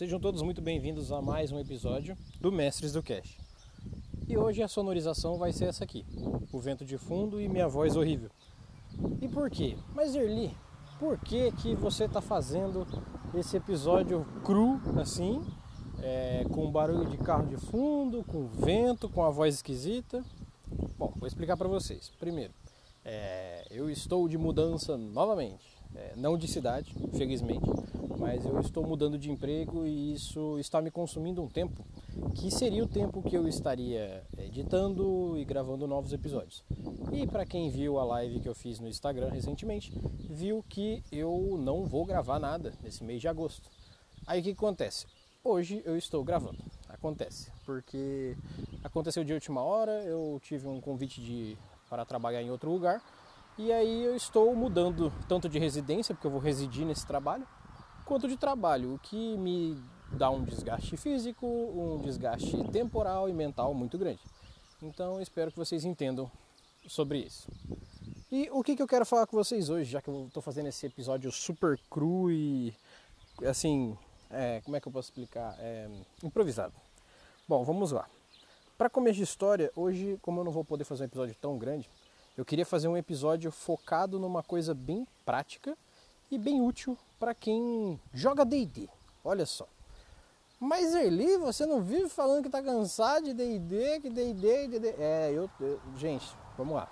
Sejam todos muito bem-vindos a mais um episódio do Mestres do Cash. E hoje a sonorização vai ser essa aqui: o vento de fundo e minha voz horrível. E por quê? Mas Erli, por que que você está fazendo esse episódio cru assim, é, com barulho de carro de fundo, com vento, com a voz esquisita? Bom, vou explicar para vocês. Primeiro, é, eu estou de mudança novamente, é, não de cidade, felizmente, mas eu estou mudando de emprego e isso está me consumindo um tempo que seria o tempo que eu estaria editando e gravando novos episódios. E para quem viu a live que eu fiz no Instagram recentemente, viu que eu não vou gravar nada nesse mês de agosto. Aí o que acontece? Hoje eu estou gravando. Acontece, porque aconteceu de última hora, eu tive um convite de para trabalhar em outro lugar. E aí eu estou mudando tanto de residência, porque eu vou residir nesse trabalho, quanto de trabalho, o que me dá um desgaste físico, um desgaste temporal e mental muito grande. Então espero que vocês entendam sobre isso. E o que, que eu quero falar com vocês hoje, já que eu estou fazendo esse episódio super cru e assim, é, como é que eu posso explicar? É, improvisado. Bom, vamos lá. Para começo de história, hoje, como eu não vou poder fazer um episódio tão grande, eu queria fazer um episódio focado numa coisa bem prática e bem útil para quem joga D&D. Olha só. Mas Erli, você não vive falando que está cansado de D&D, que D&D, D&D... É, eu, eu, Gente, vamos lá.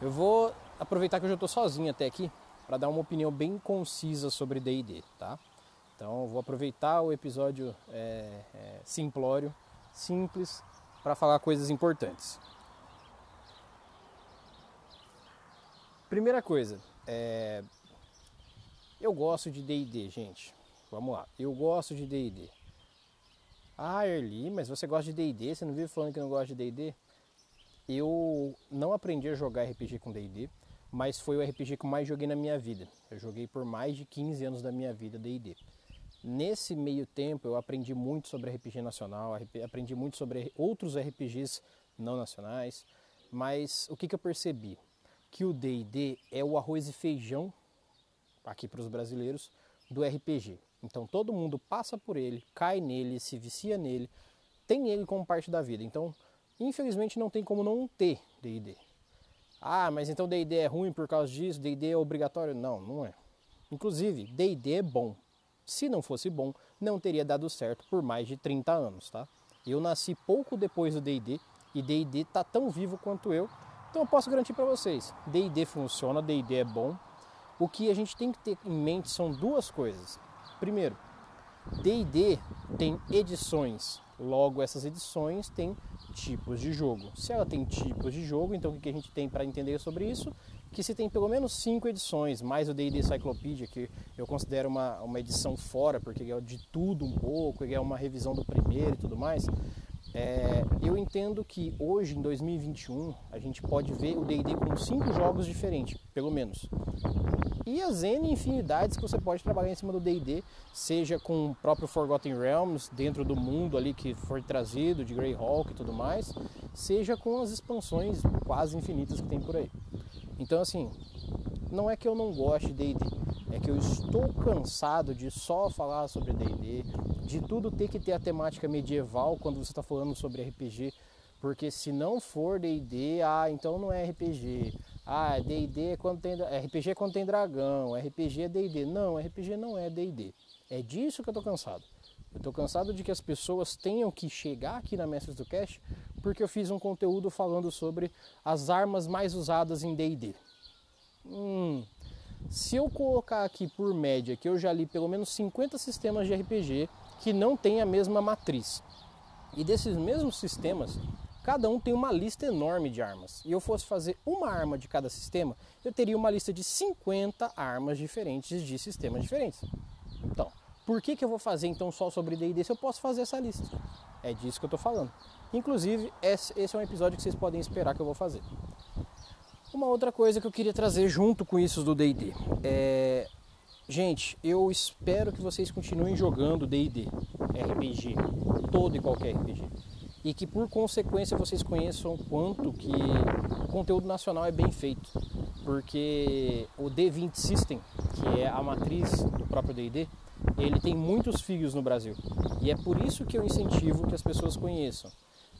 Eu vou aproveitar que eu já estou sozinho até aqui para dar uma opinião bem concisa sobre D&D, tá? Então, vou aproveitar o episódio é, é, simplório, simples, para falar coisas importantes. Primeira coisa, é... eu gosto de D&D, gente. Vamos lá, eu gosto de D&D. Ah, Erli, mas você gosta de D&D? Você não vive falando que não gosta de D&D? Eu não aprendi a jogar RPG com D&D, mas foi o RPG que mais joguei na minha vida. Eu joguei por mais de 15 anos da minha vida D&D. Nesse meio tempo eu aprendi muito sobre RPG nacional, aprendi muito sobre outros RPGs não nacionais, mas o que, que eu percebi? Que o D&D é o arroz e feijão, aqui para os brasileiros, do RPG. Então todo mundo passa por ele, cai nele, se vicia nele, tem ele como parte da vida. Então, infelizmente não tem como não ter D&D. Ah, mas então D&D é ruim por causa disso, D&D é obrigatório? Não, não é. Inclusive, D&D é bom. Se não fosse bom, não teria dado certo por mais de 30 anos, tá? Eu nasci pouco depois do D&D e D&D tá tão vivo quanto eu, então eu posso garantir para vocês, D&D funciona, D&D é bom. O que a gente tem que ter em mente são duas coisas. Primeiro, D&D tem edições, logo essas edições têm tipos de jogo. Se ela tem tipos de jogo, então o que a gente tem para entender sobre isso? que se tem pelo menos cinco edições, mais o D&D Cyclopedia, que eu considero uma, uma edição fora, porque é de tudo um pouco, é uma revisão do primeiro e tudo mais, é, eu entendo que hoje, em 2021, a gente pode ver o D&D com cinco jogos diferentes, pelo menos. E as N infinidades que você pode trabalhar em cima do D&D, seja com o próprio Forgotten Realms, dentro do mundo ali que foi trazido, de Greyhawk e tudo mais, seja com as expansões quase infinitas que tem por aí. Então, assim, não é que eu não goste de D&D, é que eu estou cansado de só falar sobre D&D, de tudo ter que ter a temática medieval quando você está falando sobre RPG, porque se não for D&D, ah, então não é RPG. Ah, D&D é quando tem RPG é quando tem dragão, RPG é D&D. Não, RPG não é D&D. É disso que eu estou cansado. Eu estou cansado de que as pessoas tenham que chegar aqui na Mestres do Cast porque eu fiz um conteúdo falando sobre as armas mais usadas em D&D. Hum, se eu colocar aqui por média que eu já li pelo menos 50 sistemas de RPG que não têm a mesma matriz, e desses mesmos sistemas, cada um tem uma lista enorme de armas, e eu fosse fazer uma arma de cada sistema, eu teria uma lista de 50 armas diferentes de sistemas diferentes. Então, por que, que eu vou fazer então só sobre D&D se eu posso fazer essa lista? É disso que eu estou falando. Inclusive, esse é um episódio que vocês podem esperar que eu vou fazer. Uma outra coisa que eu queria trazer junto com isso do D&D é... Gente, eu espero que vocês continuem jogando D&D, RPG, todo e qualquer RPG. E que por consequência vocês conheçam quanto que o conteúdo nacional é bem feito. Porque o D20 System, que é a matriz do próprio D&D, ele tem muitos filhos no Brasil. E é por isso que eu incentivo que as pessoas conheçam.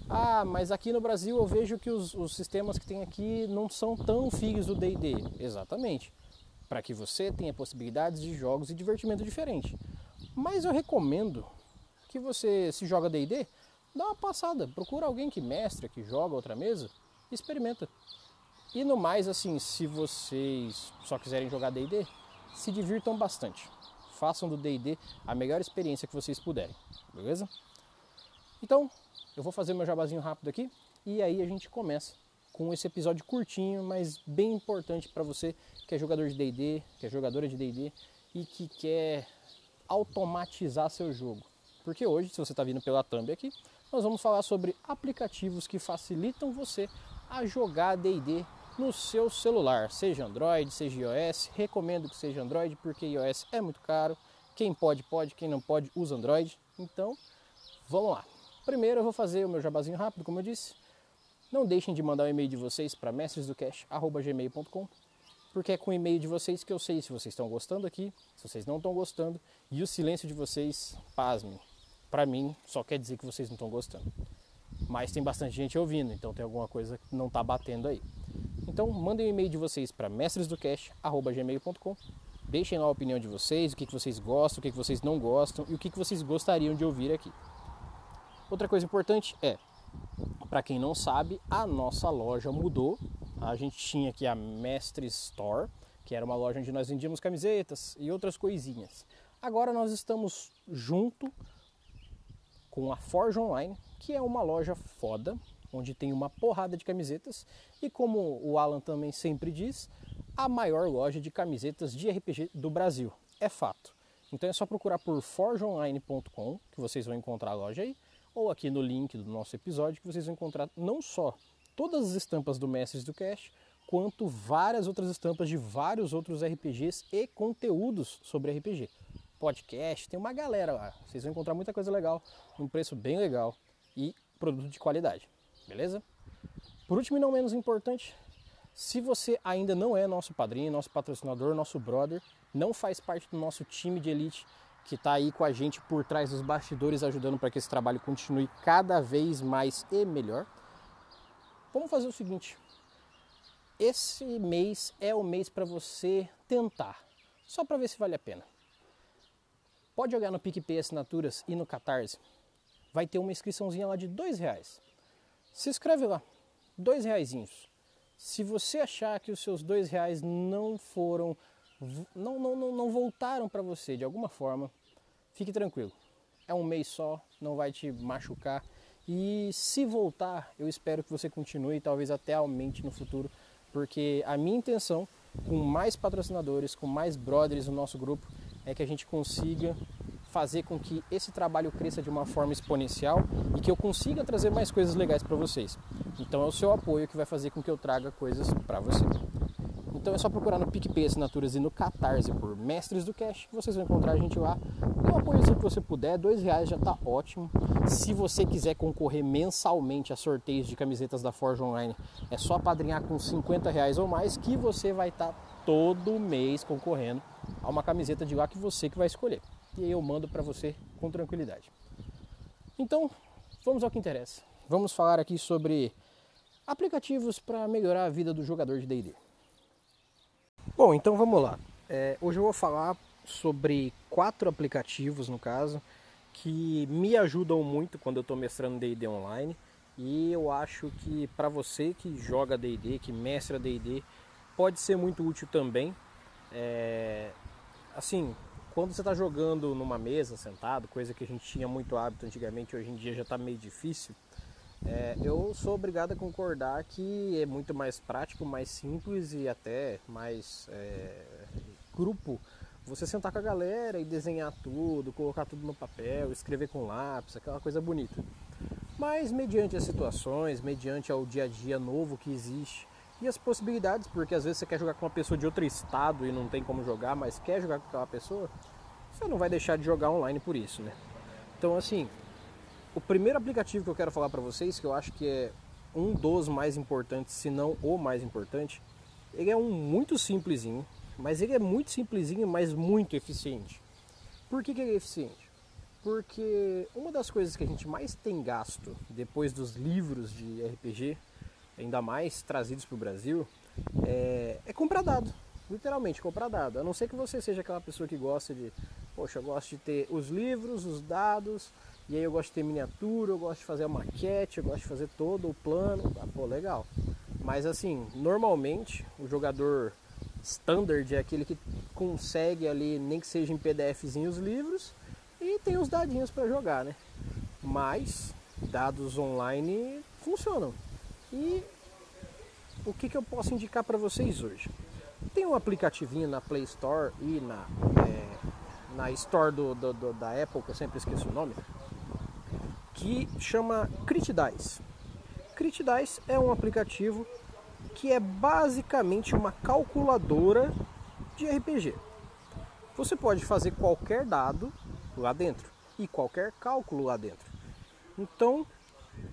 Ah, mas aqui no Brasil eu vejo que os, os sistemas que tem aqui não são tão filhos do D&D. Exatamente. Para que você tenha possibilidades de jogos e divertimento diferente. Mas eu recomendo que você, se joga D&D, dá uma passada. Procura alguém que mestra, que joga outra mesa experimenta. E no mais, assim, se vocês só quiserem jogar D&D, se divirtam bastante. Façam do D&D a melhor experiência que vocês puderem, beleza? Então, eu vou fazer meu jabazinho rápido aqui e aí a gente começa com esse episódio curtinho, mas bem importante para você que é jogador de D&D, que é jogadora de D&D e que quer automatizar seu jogo. Porque hoje, se você está vindo pela thumb aqui, nós vamos falar sobre aplicativos que facilitam você a jogar D&D no seu celular, seja Android, seja iOS. Recomendo que seja Android porque iOS é muito caro. Quem pode, pode, quem não pode, usa Android. Então, vamos lá. Primeiro eu vou fazer o meu jabazinho rápido, como eu disse. Não deixem de mandar o e-mail de vocês para mestresdocash.gmail.com porque é com o e-mail de vocês que eu sei se vocês estão gostando aqui, se vocês não estão gostando, e o silêncio de vocês, pasmem, para mim só quer dizer que vocês não estão gostando. Mas tem bastante gente ouvindo, então tem alguma coisa que não está batendo aí. Então mandem o e-mail de vocês para mestresdocash.gmail.com Deixem lá a opinião de vocês, o que, que vocês gostam, o que, que vocês não gostam e o que, que vocês gostariam de ouvir aqui. Outra coisa importante é, para quem não sabe, a nossa loja mudou. A gente tinha aqui a Mestre Store, que era uma loja onde nós vendíamos camisetas e outras coisinhas. Agora nós estamos junto com a Forge Online, que é uma loja foda, onde tem uma porrada de camisetas e como o Alan também sempre diz, a maior loja de camisetas de RPG do Brasil. É fato. Então é só procurar por forgeonline.com que vocês vão encontrar a loja aí ou aqui no link do nosso episódio que vocês vão encontrar não só todas as estampas do Mestres do Cast, quanto várias outras estampas de vários outros RPGs e conteúdos sobre RPG. Podcast, tem uma galera lá. Vocês vão encontrar muita coisa legal, um preço bem legal e produto de qualidade. Beleza? Por último e não menos importante, se você ainda não é nosso padrinho, nosso patrocinador, nosso brother, não faz parte do nosso time de elite que está aí com a gente por trás dos bastidores, ajudando para que esse trabalho continue cada vez mais e melhor. Vamos fazer o seguinte: esse mês é o mês para você tentar, só para ver se vale a pena. Pode olhar no PicPay Assinaturas e no Catarse. Vai ter uma inscriçãozinha lá de dois reais. Se inscreve lá, dois reaisinhos. Se você achar que os seus dois reais não foram não, não, não, não voltaram para você de alguma forma, fique tranquilo. É um mês só, não vai te machucar. E se voltar, eu espero que você continue, talvez até aumente no futuro, porque a minha intenção, com mais patrocinadores, com mais brothers no nosso grupo, é que a gente consiga fazer com que esse trabalho cresça de uma forma exponencial e que eu consiga trazer mais coisas legais para vocês. Então é o seu apoio que vai fazer com que eu traga coisas para você. Então é só procurar no PicPay Assinaturas e no Catarse por Mestres do Cash, vocês vão encontrar a gente lá. Dê um apoio que você puder, dois reais já está ótimo. Se você quiser concorrer mensalmente a sorteios de camisetas da Forge Online, é só padrinhar com 50 reais ou mais que você vai estar tá todo mês concorrendo a uma camiseta de lá que você que vai escolher. E aí eu mando para você com tranquilidade. Então, vamos ao que interessa. Vamos falar aqui sobre aplicativos para melhorar a vida do jogador de D&D. Bom, então vamos lá. É, hoje eu vou falar sobre quatro aplicativos, no caso, que me ajudam muito quando eu estou mestrando D&D online. E eu acho que para você que joga D&D, que mestra D&D, pode ser muito útil também. É, assim, quando você está jogando numa mesa, sentado, coisa que a gente tinha muito hábito antigamente, hoje em dia já está meio difícil. É, eu sou obrigado a concordar que é muito mais prático, mais simples e até mais é, grupo você sentar com a galera e desenhar tudo, colocar tudo no papel, escrever com lápis, aquela coisa bonita. Mas mediante as situações, mediante ao dia a dia novo que existe e as possibilidades, porque às vezes você quer jogar com uma pessoa de outro estado e não tem como jogar, mas quer jogar com aquela pessoa, você não vai deixar de jogar online por isso, né? Então assim, o primeiro aplicativo que eu quero falar para vocês, que eu acho que é um dos mais importantes, se não o mais importante, ele é um muito simplesinho, mas ele é muito simplesinho, mas muito eficiente. Por que, que ele é eficiente? Porque uma das coisas que a gente mais tem gasto depois dos livros de RPG, ainda mais trazidos para o Brasil, é, é comprar dado. Literalmente, comprar dado. A não ser que você seja aquela pessoa que gosta de, poxa, eu gosto de ter os livros, os dados, e aí eu gosto de ter miniatura, eu gosto de fazer a maquete, eu gosto de fazer todo o plano. Ah, pô, legal. Mas assim, normalmente o jogador standard é aquele que consegue ali, nem que seja em PDFzinho os livros, e tem os dadinhos para jogar, né? Mas dados online funcionam. E o que, que eu posso indicar para vocês hoje? Tem um aplicativinho na Play Store e na, é, na Store do, do, do, da Apple, que eu sempre esqueço o nome, que chama CritDice. CritDice é um aplicativo que é basicamente uma calculadora de RPG. Você pode fazer qualquer dado lá dentro e qualquer cálculo lá dentro. Então,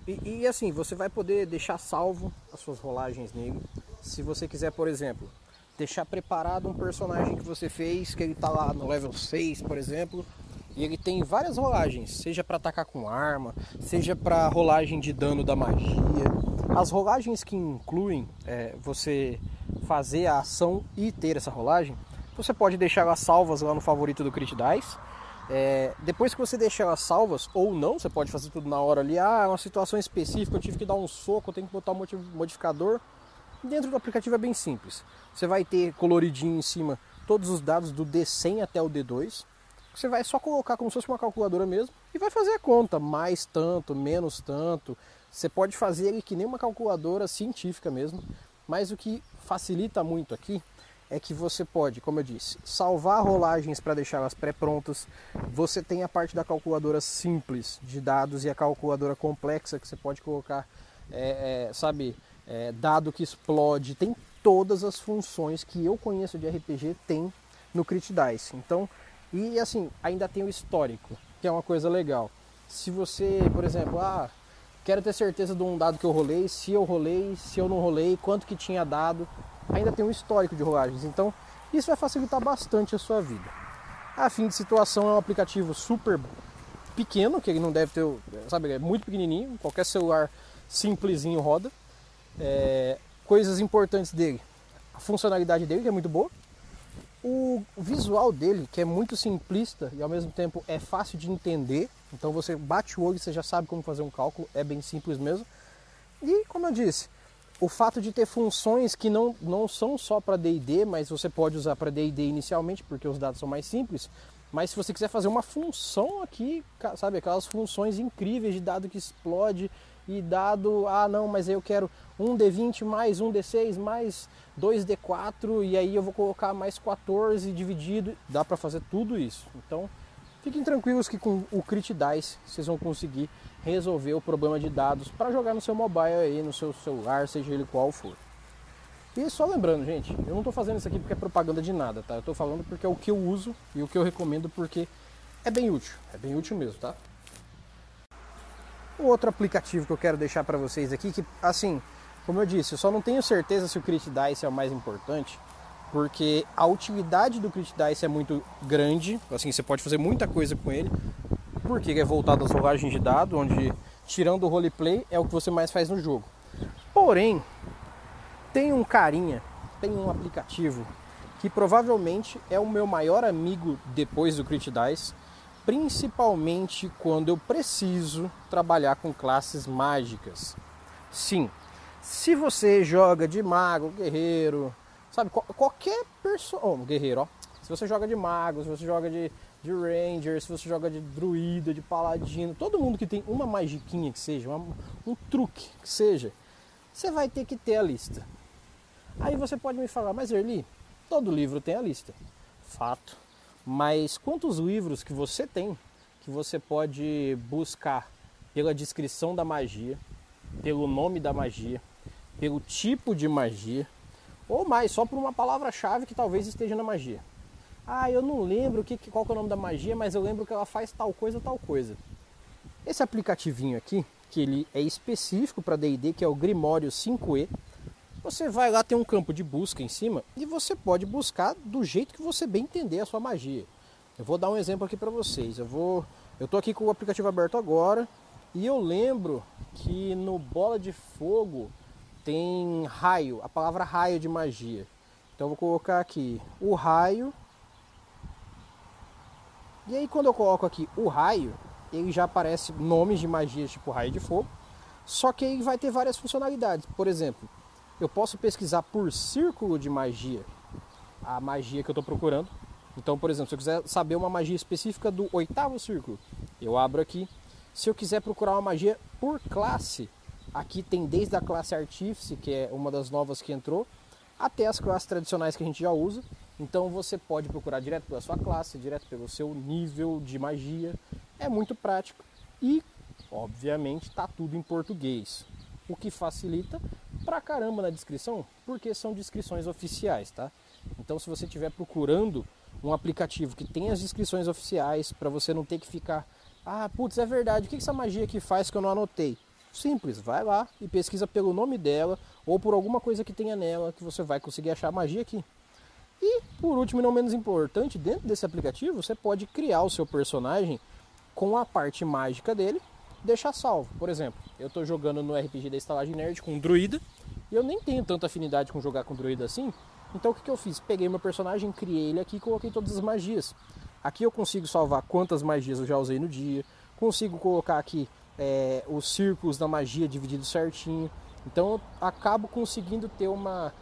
e, e, assim, você vai poder deixar salvo as suas rolagens nele. Se você quiser, por exemplo, deixar preparado um personagem que você fez, que ele está lá no level 6, por exemplo, e ele tem várias rolagens, seja para atacar com arma, seja para rolagem de dano da magia. As rolagens que incluem é, você fazer a ação e ter essa rolagem, você pode deixar elas salvas lá no favorito do Crit Dice. É, depois que você deixar elas salvas, ou não, você pode fazer tudo na hora ali. Ah, é uma situação específica, eu tive que dar um soco, eu tenho que botar um modificador. Dentro do aplicativo é bem simples. Você vai ter coloridinho em cima todos os dados do D100 até o D2. Você vai só colocar como se fosse uma calculadora mesmo e vai fazer a conta, mais tanto, menos tanto. Você pode fazer ele que nem uma calculadora científica mesmo, mas o que facilita muito aqui é que você pode, como eu disse, salvar rolagens para deixá-las pré-prontas. Você tem a parte da calculadora simples de dados e a calculadora complexa que você pode colocar, é, é, sabe, é, dado que explode. Tem todas as funções que eu conheço de RPG tem no Crit Dice. Então, e assim, ainda tem o histórico, que é uma coisa legal. Se você, por exemplo, ah, quero ter certeza de um dado que eu rolei, se eu rolei, se eu não rolei, quanto que tinha dado, ainda tem um histórico de rolagens. Então, isso vai facilitar bastante a sua vida. A fim de situação é um aplicativo super pequeno, que ele não deve ter, sabe, é muito pequenininho, qualquer celular simplesinho roda. É, coisas importantes dele, a funcionalidade dele que é muito boa, o visual dele, que é muito simplista e ao mesmo tempo é fácil de entender, então você bate o olho e você já sabe como fazer um cálculo, é bem simples mesmo. E como eu disse, o fato de ter funções que não, não são só para DD, mas você pode usar para DD inicialmente, porque os dados são mais simples. Mas se você quiser fazer uma função aqui, sabe, aquelas funções incríveis de dado que explode e dado, ah não, mas eu quero um D20 mais um D6 mais 2D4 e aí eu vou colocar mais 14 dividido, dá para fazer tudo isso. Então, fiquem tranquilos que com o Crit Dice vocês vão conseguir resolver o problema de dados para jogar no seu mobile aí, no seu celular, seja ele qual for. E só lembrando, gente, eu não estou fazendo isso aqui porque é propaganda de nada, tá? Eu estou falando porque é o que eu uso e o que eu recomendo porque é bem útil, é bem útil mesmo, tá? Outro aplicativo que eu quero deixar para vocês aqui, que assim, como eu disse, eu só não tenho certeza se o Crit Dice é o mais importante, porque a utilidade do Crit Dice é muito grande, assim, você pode fazer muita coisa com ele, porque é voltado às rolagens de dado, onde tirando o roleplay é o que você mais faz no jogo. Porém, tem um carinha, tem um aplicativo que provavelmente é o meu maior amigo depois do Crit Dice, principalmente quando eu preciso trabalhar com classes mágicas. Sim, se você joga de mago, guerreiro, sabe, qualquer pessoa, oh, guerreiro, ó. Se você joga de mago, se você joga de, de ranger, se você joga de druida, de paladino, todo mundo que tem uma magiquinha que seja, uma, um truque que seja, você vai ter que ter a lista. Aí você pode me falar, mas Erli, todo livro tem a lista. Fato. Mas quantos livros que você tem que você pode buscar pela descrição da magia, pelo nome da magia, pelo tipo de magia, ou mais, só por uma palavra-chave que talvez esteja na magia. Ah, eu não lembro que, qual que é o nome da magia, mas eu lembro que ela faz tal coisa, tal coisa. Esse aplicativinho aqui, que ele é específico para D&D, que é o Grimório 5e, você vai lá, tem um campo de busca em cima e você pode buscar do jeito que você bem entender a sua magia. Eu vou dar um exemplo aqui para vocês. Eu vou, eu tô aqui com o aplicativo aberto agora e eu lembro que no Bola de Fogo tem raio, a palavra raio de magia. Então eu vou colocar aqui o raio. E aí quando eu coloco aqui o raio, ele já aparece nomes de magias tipo raio de fogo. Só que ele vai ter várias funcionalidades. Por exemplo, eu posso pesquisar por círculo de magia a magia que eu estou procurando. Então, por exemplo, se eu quiser saber uma magia específica do oitavo círculo, eu abro aqui. Se eu quiser procurar uma magia por classe, aqui tem desde a classe Artífice, que é uma das novas que entrou, até as classes tradicionais que a gente já usa. Então você pode procurar direto pela sua classe, direto pelo seu nível de magia. É muito prático e, obviamente, está tudo em português. O que facilita pra caramba na descrição, porque são descrições oficiais, tá? Então, se você estiver procurando um aplicativo que tem as descrições oficiais, para você não ter que ficar, ah, putz, é verdade, o que essa magia aqui faz que eu não anotei? Simples, vai lá e pesquisa pelo nome dela ou por alguma coisa que tenha nela que você vai conseguir achar a magia aqui. E, por último e não menos importante, dentro desse aplicativo você pode criar o seu personagem com a parte mágica dele, deixar salvo. Por exemplo, eu estou jogando no RPG da Estalagem Nerd com um druida e eu nem tenho tanta afinidade com jogar com druida assim, então o que, que eu fiz? Peguei meu personagem, criei ele aqui e coloquei todas as magias. Aqui eu consigo salvar quantas magias eu já usei no dia, consigo colocar aqui é, os círculos da magia divididos certinho. Então eu acabo conseguindo ter uma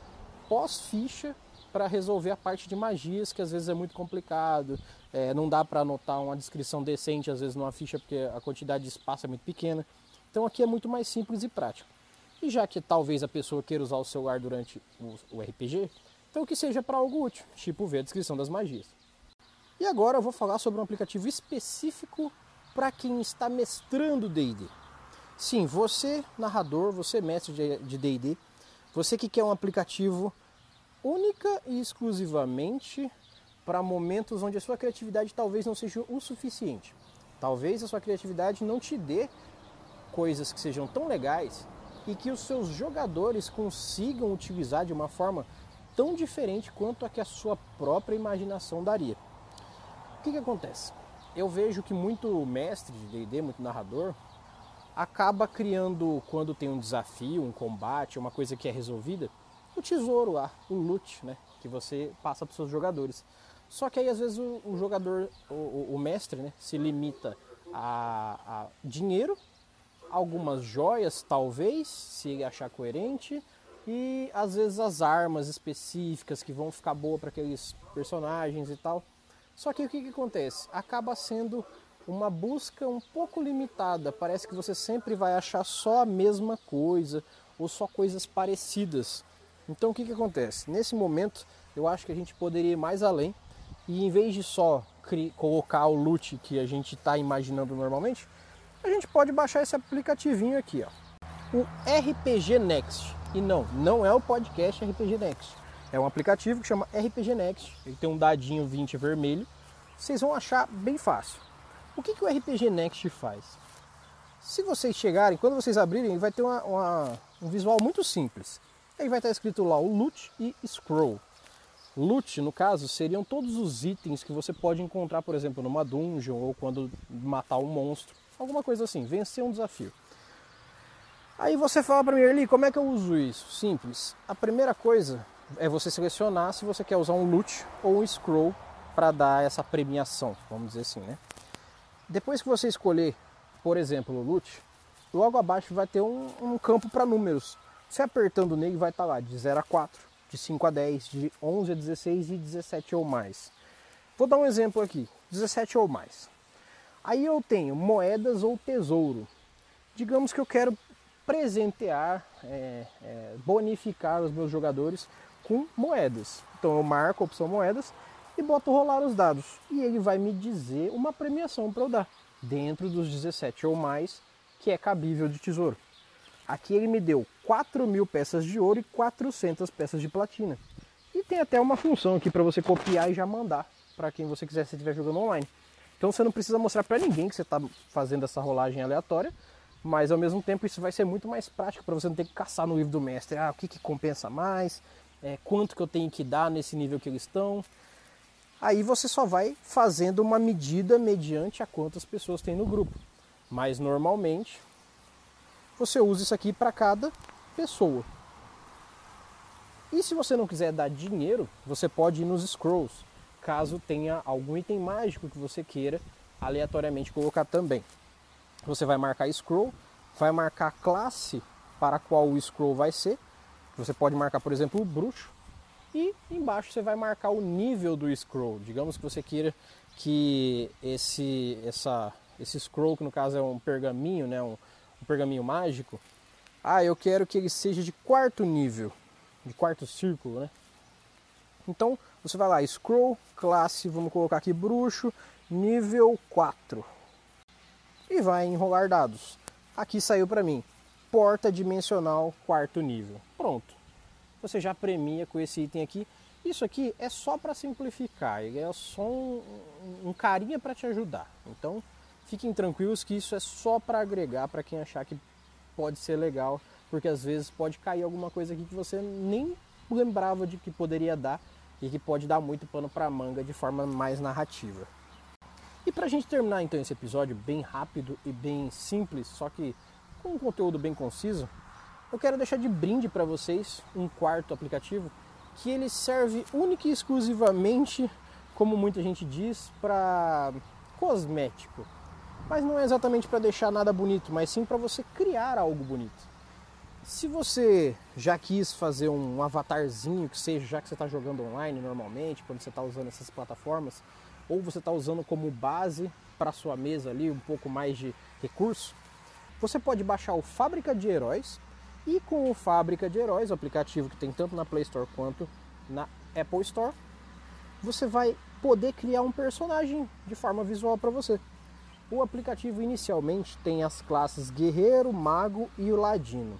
pós-ficha para resolver a parte de magias, que às vezes é muito complicado, é, não dá para anotar uma descrição decente às vezes numa ficha porque a quantidade de espaço é muito pequena. Então aqui é muito mais simples e prático. E já que talvez a pessoa queira usar o celular durante o, RPG, então que seja para algo útil, tipo ver a descrição das magias. E agora eu vou falar sobre um aplicativo específico para quem está mestrando D&D. Sim, você narrador, você mestre de D&D, você que quer um aplicativo única e exclusivamente para momentos onde a sua criatividade talvez não seja o suficiente. Talvez a sua criatividade não te dê coisas que sejam tão legais e que os seus jogadores consigam utilizar de uma forma tão diferente quanto a que a sua própria imaginação daria. O que, que acontece? Eu vejo que muito mestre de D&D, muito narrador, acaba criando, quando tem um desafio, um combate, uma coisa que é resolvida, o tesouro lá, o loot, né? Que você passa para os seus jogadores. Só que aí às vezes o, o jogador, o, o, mestre, né, se limita a, a dinheiro, algumas joias talvez, se achar coerente, e às vezes as armas específicas que vão ficar boa para aqueles personagens e tal. Só que o que, que acontece? Acaba sendo uma busca um pouco limitada. Parece que você sempre vai achar só a mesma coisa ou só coisas parecidas. Então o que, que acontece? Nesse momento eu acho que a gente poderia ir mais além e em vez de só colocar o loot que a gente está imaginando normalmente, a gente pode baixar esse aplicativinho aqui, ó, o RPG Next. E não, não é o podcast RPG Next. É um aplicativo que chama RPG Next. Ele tem um dadinho 20 vermelho. Vocês vão achar bem fácil. O que, que o RPG Next faz? Se vocês chegarem, quando vocês abrirem, vai ter uma, uma, um visual muito simples. Aí vai estar escrito lá o Loot e Scroll. Loot, no caso, seriam todos os itens que você pode encontrar, por exemplo, numa dungeon ou quando matar um monstro. Alguma coisa assim, vencer um desafio. Aí você fala para mim, Erli, como é que eu uso isso? Simples. A primeira coisa é você selecionar se você quer usar um loot ou um scroll para dar essa premiação, vamos dizer assim, né? Depois que você escolher, por exemplo, o loot, logo abaixo vai ter um, um campo para números. Você apertando nele vai estar tá lá de 0 a 4, de 5 a 10, de 11 a 16 e 17 ou mais. Vou dar um exemplo aqui, 17 ou mais. Aí eu tenho moedas ou tesouro. Digamos que eu quero presentear, é, é, bonificar os meus jogadores com moedas. Então eu marco a opção moedas e boto rolar os dados. E ele vai me dizer uma premiação para eu dar, dentro dos 17 ou mais, que é cabível de tesouro. Aqui ele me deu 4 mil peças de ouro e 400 peças de platina. E tem até uma função aqui para você copiar e já mandar para quem você quiser se estiver jogando online. Então você não precisa mostrar para ninguém que você está fazendo essa rolagem aleatória mas ao mesmo tempo isso vai ser muito mais prático para você não ter que caçar no livro do mestre, ah, o que, que compensa mais, é, quanto que eu tenho que dar nesse nível que eles estão. Aí você só vai fazendo uma medida mediante a quantas pessoas tem no grupo. Mas normalmente você usa isso aqui para cada pessoa. E se você não quiser dar dinheiro, você pode ir nos scrolls, caso tenha algum item mágico que você queira aleatoriamente colocar também. Você vai marcar scroll, vai marcar a classe para qual o scroll vai ser. Você pode marcar, por exemplo, o bruxo. E embaixo você vai marcar o nível do scroll. Digamos que você queira que esse, essa, esse scroll, que no caso é um pergaminho, né, um, um pergaminho mágico, ah, eu quero que ele seja de quarto nível, de quarto círculo, né? Então você vai lá, scroll, classe, vamos colocar aqui bruxo, nível 4. E vai enrolar dados. Aqui saiu para mim, porta dimensional quarto nível. Pronto. Você já premia com esse item aqui. Isso aqui é só para simplificar, é só um, um carinha para te ajudar. Então, fiquem tranquilos que isso é só para agregar para quem achar que pode ser legal, porque às vezes pode cair alguma coisa aqui que você nem lembrava de que poderia dar e que pode dar muito pano para manga de forma mais narrativa. E para a gente terminar então esse episódio bem rápido e bem simples, só que com um conteúdo bem conciso, eu quero deixar de brinde para vocês um quarto aplicativo que ele serve única e exclusivamente, como muita gente diz, para cosmético. Mas não é exatamente para deixar nada bonito, mas sim para você criar algo bonito. Se você já quis fazer um avatarzinho que seja, já que você está jogando online normalmente, quando você está usando essas plataformas, ou você está usando como base para sua mesa ali um pouco mais de recurso, você pode baixar o Fábrica de Heróis e com o Fábrica de Heróis, o aplicativo que tem tanto na Play Store quanto na Apple Store, você vai poder criar um personagem de forma visual para você. O aplicativo inicialmente tem as classes Guerreiro, Mago e o Ladino.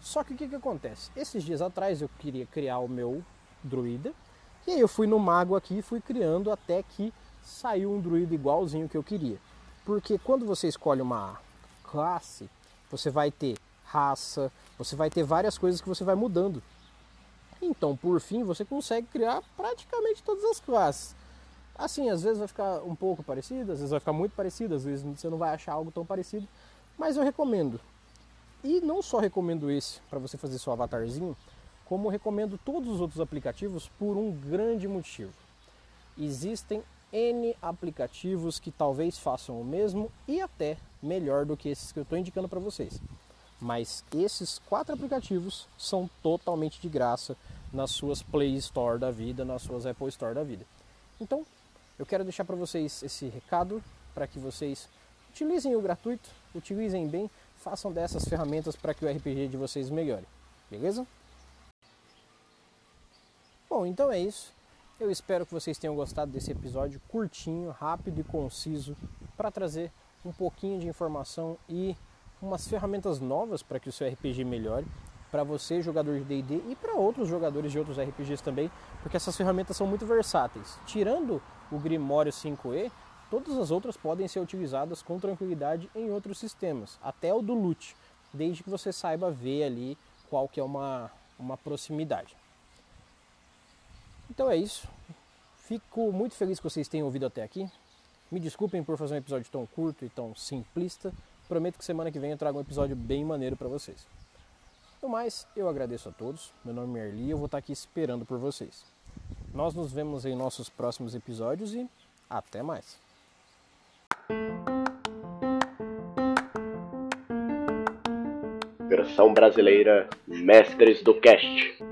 Só que o que, que acontece? Esses dias atrás eu queria criar o meu druida, e aí eu fui no Mago aqui e fui criando até que saiu um druida igualzinho que eu queria. Porque quando você escolhe uma classe, você vai ter raça, você vai ter várias coisas que você vai mudando. Então, por fim, você consegue criar praticamente todas as classes. Assim, às vezes vai ficar um pouco parecido, às vezes vai ficar muito parecido, às vezes você não vai achar algo tão parecido, mas eu recomendo. E não só recomendo esse para você fazer seu avatarzinho, como recomendo todos os outros aplicativos por um grande motivo. Existem N aplicativos que talvez façam o mesmo e até melhor do que esses que eu estou indicando para vocês. Mas esses quatro aplicativos são totalmente de graça nas suas Play Store da vida, nas suas Apple Store da vida. Então, eu quero deixar para vocês esse recado para que vocês utilizem o gratuito, utilizem bem, façam dessas ferramentas para que o RPG de vocês melhore. Beleza? Bom, então é isso. Eu espero que vocês tenham gostado desse episódio curtinho, rápido e conciso para trazer um pouquinho de informação e umas ferramentas novas para que o seu RPG melhore para você, jogador de D&D, e para outros jogadores de outros RPGs também, porque essas ferramentas são muito versáteis. Tirando o Grimório 5e, todas as outras podem ser utilizadas com tranquilidade em outros sistemas, até o do Loot, desde que você saiba ver ali qual que é uma, uma proximidade. Então é isso. Fico muito feliz que vocês tenham ouvido até aqui. Me desculpem por fazer um episódio tão curto e tão simplista. Prometo que semana que vem eu trago um episódio bem maneiro para vocês. No mais, eu agradeço a todos. Meu nome é Erli e eu vou estar aqui esperando por vocês. Nós nos vemos em nossos próximos episódios e até mais. Versão brasileira Mestres do Cast.